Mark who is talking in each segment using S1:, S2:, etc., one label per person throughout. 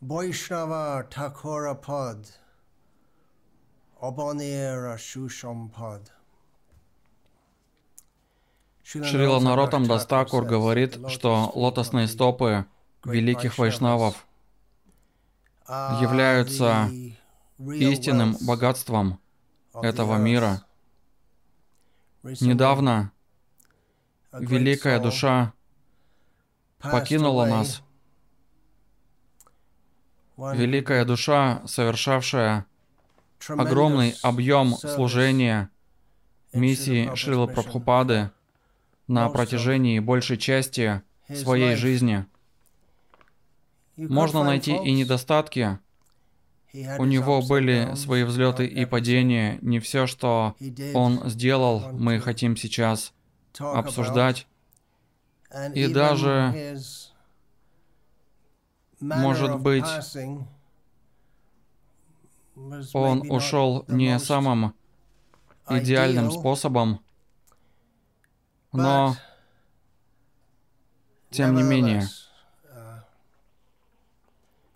S1: Thakura Pad Abanera Shushampad
S2: Шрила Наротам Дастакур говорит, что лотосные стопы великих вайшнавов являются истинным богатством этого мира. Недавно великая душа покинула нас. Великая душа, совершавшая огромный объем служения миссии Шрила Прабхупады на протяжении большей части своей жизни. Можно найти и недостатки. У него были свои взлеты и падения. Не все, что он сделал, мы хотим сейчас обсуждать. И даже, может быть, он ушел не самым идеальным способом, но, тем не менее,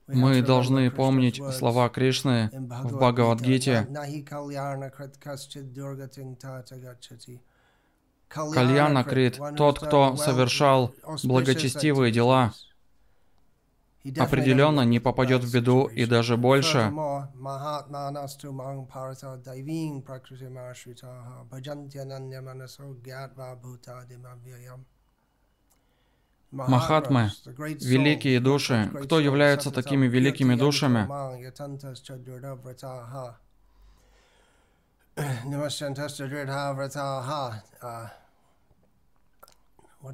S2: мы должны помнить слова Кришны в Бхагавадгите. Кальяна Крит, тот, кто совершал благочестивые дела, определенно не попадет в беду и даже больше. Махатмы, великие души. Кто являются такими великими душами?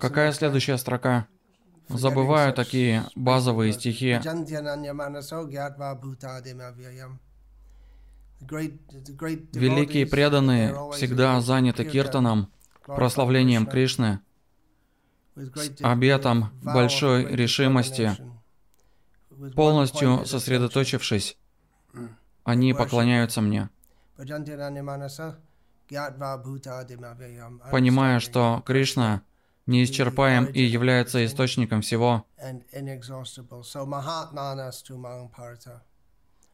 S2: Какая следующая строка? Забываю такие базовые стихи. Великие преданные всегда заняты киртаном, прославлением Кришны, обетом большой решимости, полностью сосредоточившись, они поклоняются мне, понимая, что Кришна неисчерпаем и является источником всего.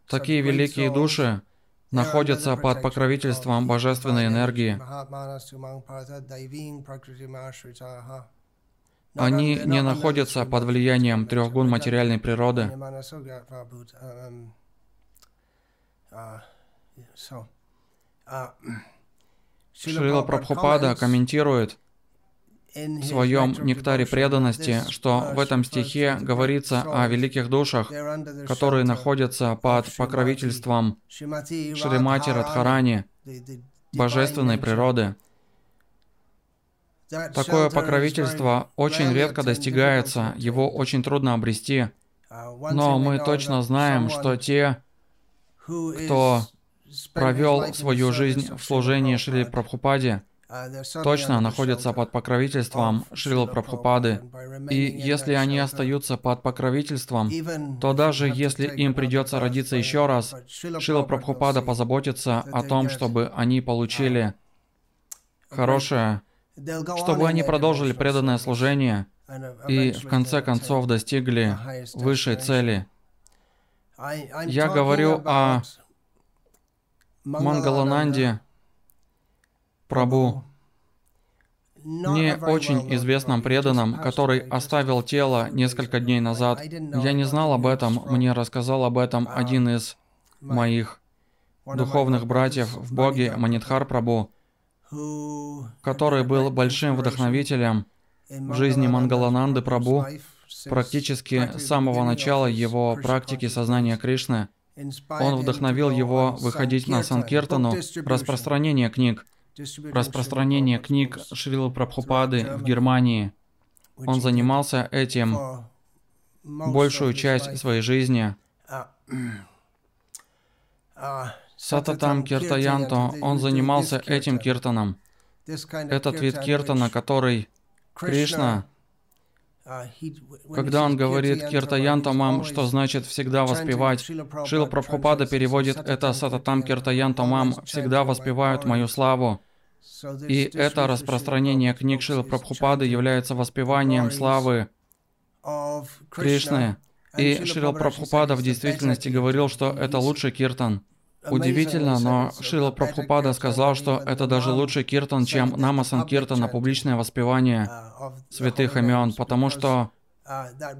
S2: Такие великие души находятся под покровительством божественной энергии. Они не находятся под влиянием трех гун материальной природы. Шрила Прабхупада комментирует, в своем нектаре преданности, что в этом стихе говорится о великих душах, которые находятся под покровительством Шримати Радхарани, божественной природы. Такое покровительство очень редко достигается, его очень трудно обрести. Но мы точно знаем, что те, кто провел свою жизнь в служении Шри Прабхупаде, точно находятся под покровительством Шрила Прабхупады. И если они остаются под покровительством, то даже если им придется родиться еще раз, Шрила Прабхупада позаботится о том, чтобы они получили хорошее, чтобы они продолжили преданное служение и в конце концов достигли высшей цели. Я говорю о Мангалананде, Прабу, не очень известном преданном, который оставил тело несколько дней назад. Я не знал об этом, мне рассказал об этом один из моих духовных братьев в Боге Манитхар Прабу, который был большим вдохновителем в жизни Мангалананды Прабу практически с самого начала его практики сознания Кришны. Он вдохновил его выходить на Санкиртану, распространение книг, распространение книг Шрилы Прабхупады в Германии. Он занимался этим большую часть своей жизни. Сататам Киртаянто, он занимался этим киртаном. Этот вид киртана, который Кришна, когда он говорит Киртаянтамам, что значит всегда воспевать, Шила Прабхупада переводит это Сататам Киртаянтамам, всегда воспевают мою славу. И это распространение книг Шилы Прабхупады является воспеванием славы Кришны, И Шрила Прабхупада в действительности говорил, что это лучший киртан. Удивительно, но Шрила Прабхупада сказал, что это даже лучший киртан, чем Намасан Киртана, публичное воспевание святых имен, потому что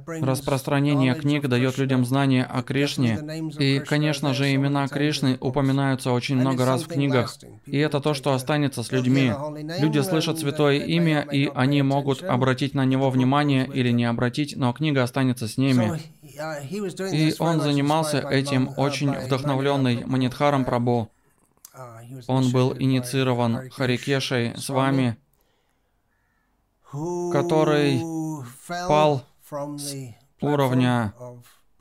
S2: Распространение книг дает людям знание о Кришне, и, конечно же, имена Кришны упоминаются очень много раз в книгах, и это то, что останется с людьми. Люди слышат святое имя, и они могут обратить на него внимание или не обратить, но книга останется с ними. И он занимался этим очень вдохновленный Манидхаром Прабу. Он был инициирован Харикешей с вами, который пал с уровня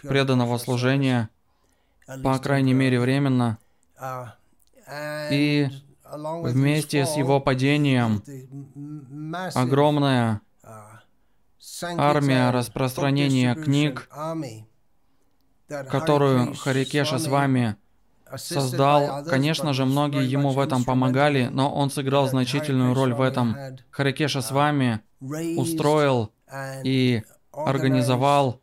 S2: преданного служения, по крайней мере временно, и вместе с его падением огромная армия распространения книг, которую Харикеша с вами создал. Конечно же, многие ему в этом помогали, но он сыграл значительную роль в этом. Харикеша с вами устроил и организовал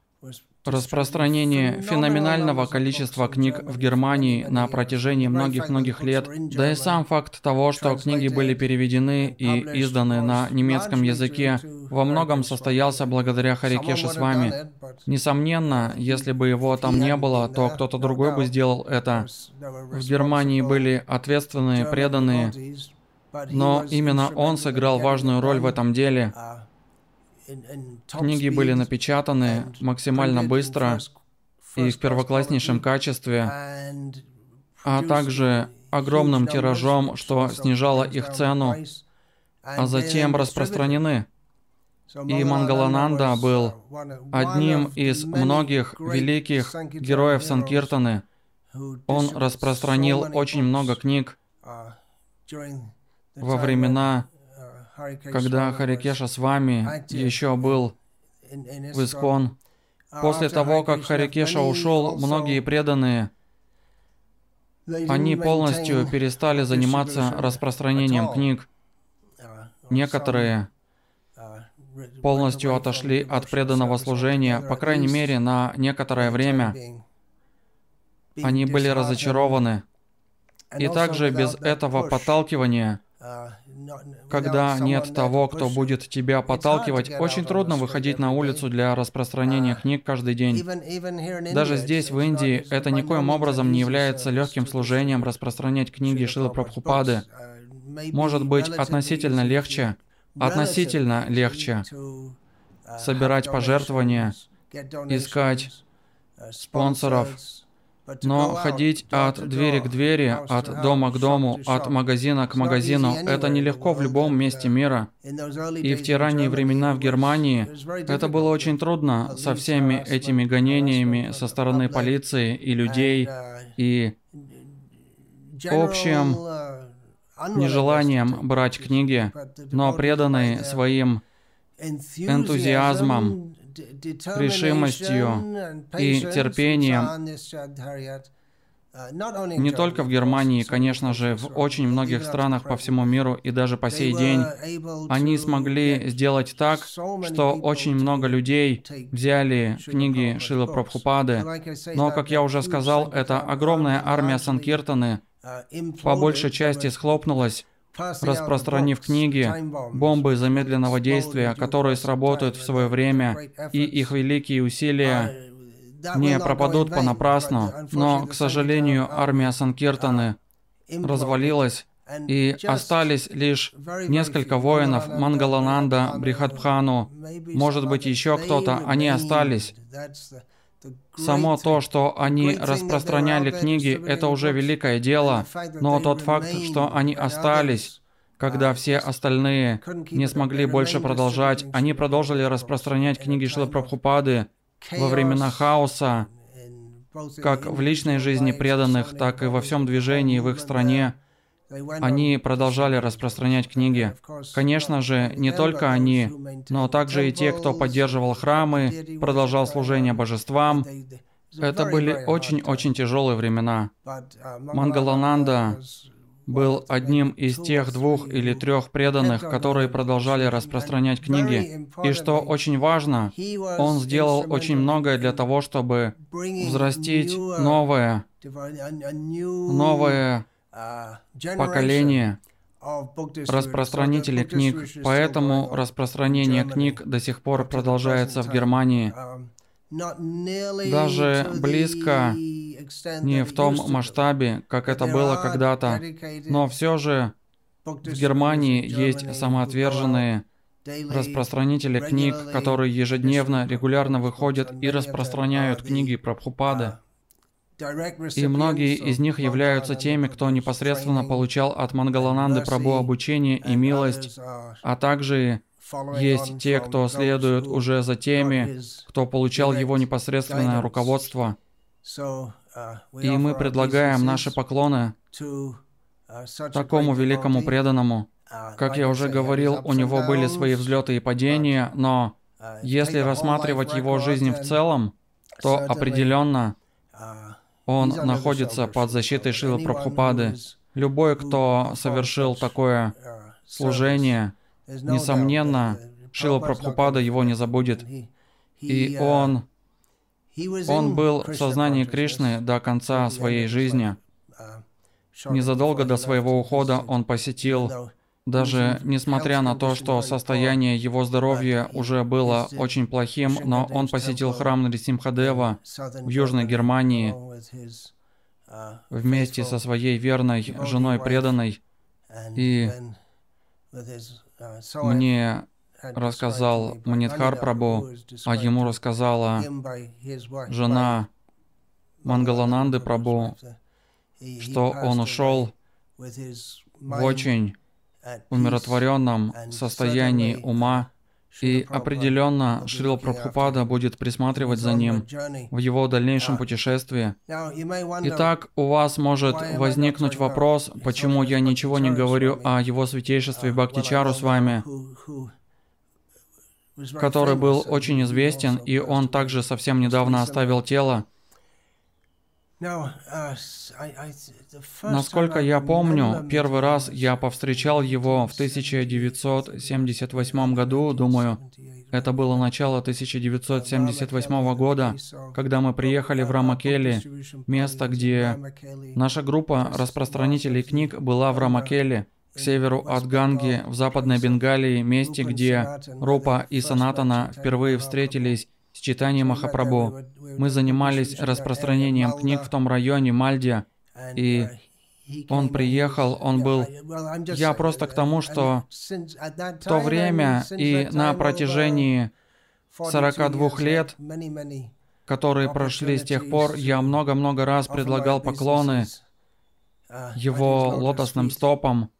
S2: распространение феноменального количества книг в Германии на протяжении многих-многих лет, да и сам факт того, что книги были переведены и изданы на немецком языке, во многом состоялся благодаря Харикеше с вами. Несомненно, если бы его там не было, то кто-то другой бы сделал это. В Германии были ответственные, преданные, но именно он сыграл важную роль в этом деле. Книги были напечатаны максимально быстро и в первокласснейшем качестве, а также огромным тиражом, что снижало их цену, а затем распространены. И Мангалананда был одним из многих великих героев Санкиртаны. Он распространил очень много книг во времена когда Харикеша с вами еще был в Искон. После того, как Харикеша ушел, многие преданные, они полностью перестали заниматься распространением книг. Некоторые полностью отошли от преданного служения, по крайней мере, на некоторое время. Они были разочарованы. И также без этого подталкивания когда нет того, кто будет тебя подталкивать, очень трудно выходить на улицу для распространения книг каждый день. Даже здесь, в Индии, это никоим образом не является легким служением распространять книги Шилы Прабхупады. Может быть, относительно легче, относительно легче собирать пожертвования, искать спонсоров, но ходить от двери к двери, от дома к дому, от магазина к магазину, это нелегко в любом месте мира. И в те ранние времена в Германии это было очень трудно со всеми этими гонениями со стороны полиции и людей, и общим нежеланием брать книги, но преданные своим энтузиазмом решимостью и терпением. не только в Германии, конечно же, в очень многих странах по всему миру и даже по сей день, они смогли сделать так, что очень много людей взяли книги Шилы Прабхупады. Но, как я уже сказал, эта огромная армия Санкиртаны по большей части схлопнулась распространив книги, бомбы замедленного действия, которые сработают в свое время, и их великие усилия не пропадут понапрасну. Но, к сожалению, армия Санкиртаны развалилась, и остались лишь несколько воинов Мангалананда, Брихадбхану, может быть еще кто-то, они остались. Само то, что они распространяли книги, это уже великое дело, но тот факт, что они остались, когда все остальные не смогли больше продолжать, они продолжили распространять книги Шила Прабхупады во времена хаоса, как в личной жизни преданных, так и во всем движении в их стране. Они продолжали распространять книги. Конечно же, не только они, но также и те, кто поддерживал храмы, продолжал служение божествам. Это были очень-очень тяжелые времена. Мангалананда был одним из тех двух или трех преданных, которые продолжали распространять книги. И что очень важно, он сделал очень многое для того, чтобы взрастить новое, новое поколение распространителей книг. Поэтому распространение книг до сих пор продолжается в Германии. Даже близко не в том масштабе, как это было когда-то, но все же в Германии есть самоотверженные распространители книг, которые ежедневно, регулярно выходят и распространяют книги про Прабхупады. И многие из них являются теми, кто непосредственно получал от Мангалананды Прабу обучение и милость, а также есть те, кто следует уже за теми, кто получал его непосредственное руководство. И мы предлагаем наши поклоны такому великому преданному. Как я уже говорил, у него были свои взлеты и падения, но если рассматривать его жизнь в целом, то определенно он находится под защитой Шилы Прабхупады. Любой, кто совершил такое служение, несомненно, Шила Прабхупада его не забудет. И он, он был в сознании Кришны до конца своей жизни. Незадолго до своего ухода он посетил даже несмотря на то, что состояние его здоровья уже было очень плохим, но он посетил храм Нарисимхадева в Южной Германии вместе со своей верной женой преданной. И мне рассказал Манидхар Прабу, а ему рассказала жена Мангалананды Прабу, что он ушел в очень умиротворенном состоянии ума, и определенно Шрила Прабхупада будет присматривать за ним в его дальнейшем путешествии. Итак, у вас может возникнуть вопрос, почему я ничего не говорю о его святейшестве Бхактичару с вами, который был очень известен, и он также совсем недавно оставил тело. Uh, Насколько я помню, первый раз я повстречал его в 1978 году, думаю, это было начало 1978 года, когда мы приехали в Рамакели, место, где наша группа распространителей книг была в Рамакели, к северу от Ганги, в западной Бенгалии, месте, где Рупа и Санатана впервые встретились с читанием Махапрабху. Мы занимались распространением книг в том районе Мальдия, и он приехал, он был... Я просто к тому, что в то время и на протяжении 42 лет, которые прошли с тех пор, я много-много раз предлагал поклоны его лотосным стопам.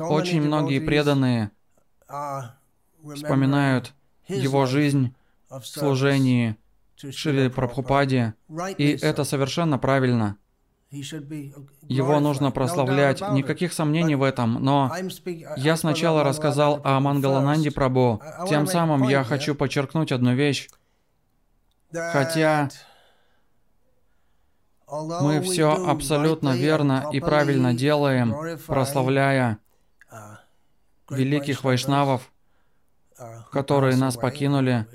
S2: Очень многие преданные вспоминают его жизнь в служении Шри Прабхупаде, и это совершенно правильно. Его нужно прославлять, никаких сомнений в этом, но я сначала рассказал о Мангалананде Прабу, тем самым я хочу подчеркнуть одну вещь. Хотя мы все абсолютно верно и правильно делаем, прославляя великих вайшнавов, которые нас покинули.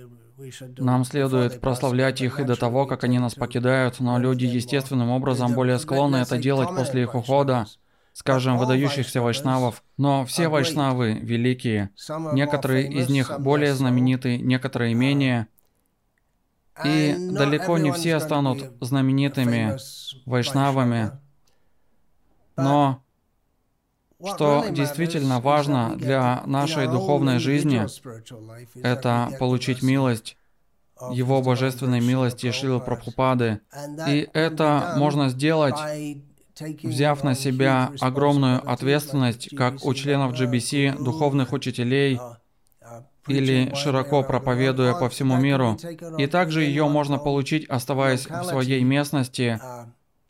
S2: Нам следует прославлять их и до того, как они нас покидают, но люди естественным образом более склонны это делать после их ухода, скажем, выдающихся вайшнавов. Но все вайшнавы великие. Некоторые из них более знамениты, некоторые менее. И далеко не все станут знаменитыми вайшнавами. Но что действительно важно для нашей духовной жизни, это получить милость, Его божественной милости Шилы Прабхупады. И это можно сделать, взяв на себя огромную ответственность, как у членов GBC, духовных учителей, или широко проповедуя по всему миру. И также ее можно получить, оставаясь в своей местности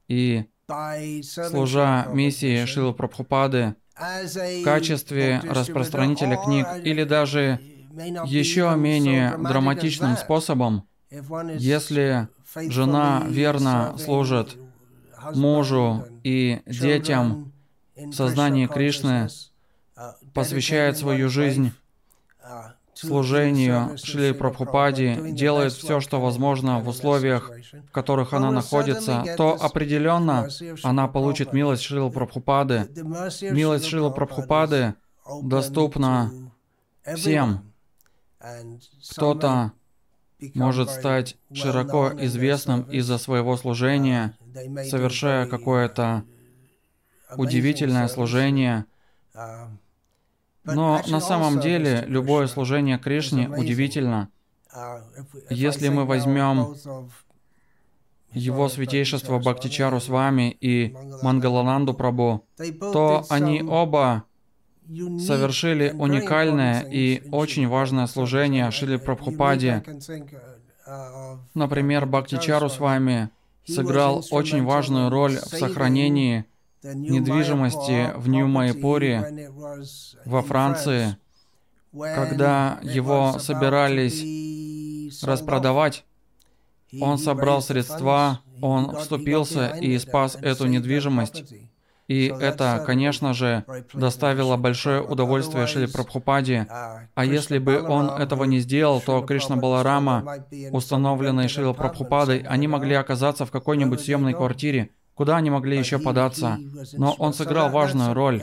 S2: и служа миссии Шилы Прабхупады в качестве распространителя книг или даже еще менее драматичным способом, если жена верно служит мужу и детям в сознании Кришны, посвящает свою жизнь служению Шри Прабхупаде, делает все, что возможно в условиях, в которых она находится, то определенно она получит милость Шрила Прабхупады. Милость Шрила Прабхупады доступна всем. Кто-то может стать широко известным из-за своего служения, совершая какое-то удивительное служение. Но на самом деле любое служение Кришне удивительно. Если мы возьмем его святейшество Бхактичару с вами и Мангалананду Прабу, то они оба совершили уникальное и очень важное служение Шили Прабхупаде. Например, Бхактичару с вами сыграл очень важную роль в сохранении недвижимости в Нью-Майпуре во Франции, когда его собирались распродавать, он собрал средства, он вступился и спас эту недвижимость. И это, конечно же, доставило большое удовольствие Шри Прабхупаде. А если бы он этого не сделал, то Кришна Баларама, установленные Шрила Прабхупадой, они могли оказаться в какой-нибудь съемной квартире, куда они могли еще податься. Но он сыграл важную роль.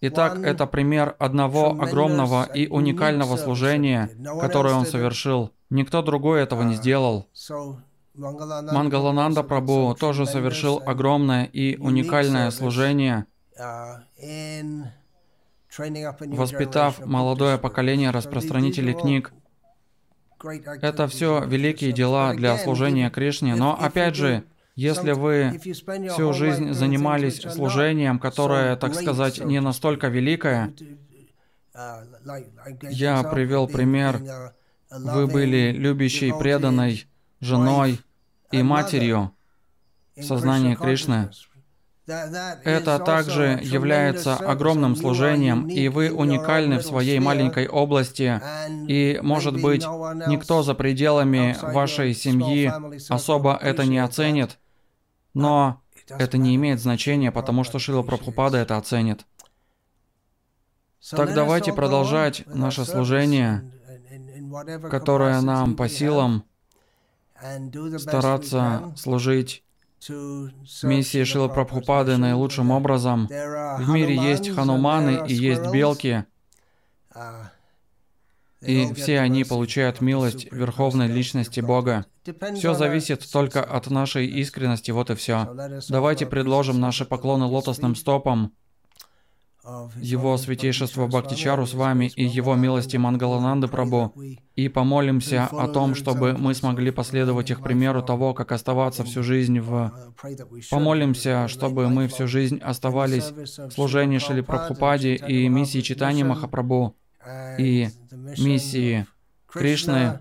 S2: Итак, это пример одного огромного и уникального служения, которое он совершил. Никто другой этого не сделал. Мангалананда Прабhu тоже совершил огромное и уникальное служение, воспитав молодое поколение распространителей книг. Это все великие дела для служения Кришне, но опять же, если вы всю жизнь занимались служением, которое, так сказать, не настолько великое, я привел пример, вы были любящей, преданной женой, и матерью в сознании Кришны. Это также является огромным служением, и вы уникальны в своей маленькой области, и, может быть, никто за пределами вашей семьи особо это не оценит, но это не имеет значения, потому что Шила Прабхупада это оценит. Так давайте продолжать наше служение, которое нам по силам, стараться служить миссии Шила Прабхупады наилучшим образом. В мире есть хануманы и есть белки, и все они получают милость Верховной Личности Бога. Все зависит только от нашей искренности, вот и все. Давайте предложим наши поклоны лотосным стопам. его святейшество Бхактичару с вами и Его милости Мангалананды Прабу, и помолимся о том, чтобы мы смогли последовать их примеру того, как оставаться всю жизнь в... Помолимся, чтобы мы всю жизнь оставались в служении Шили Прабхупаде и миссии читания Махапрабху, и миссии Кришны,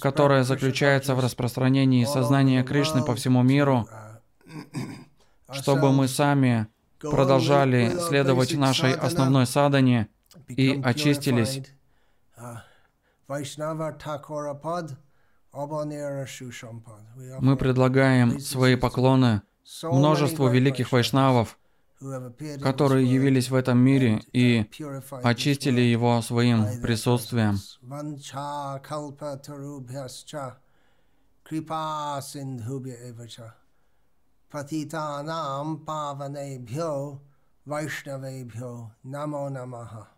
S2: которая заключается в распространении сознания Кришны по всему миру, чтобы мы сами продолжали следовать нашей основной садане и очистились. Мы предлагаем свои поклоны множеству великих вайшнавов, которые явились в этом мире и очистили его своим присутствием. Патитанам паванебхьо вайшнавебхьо намо намаха.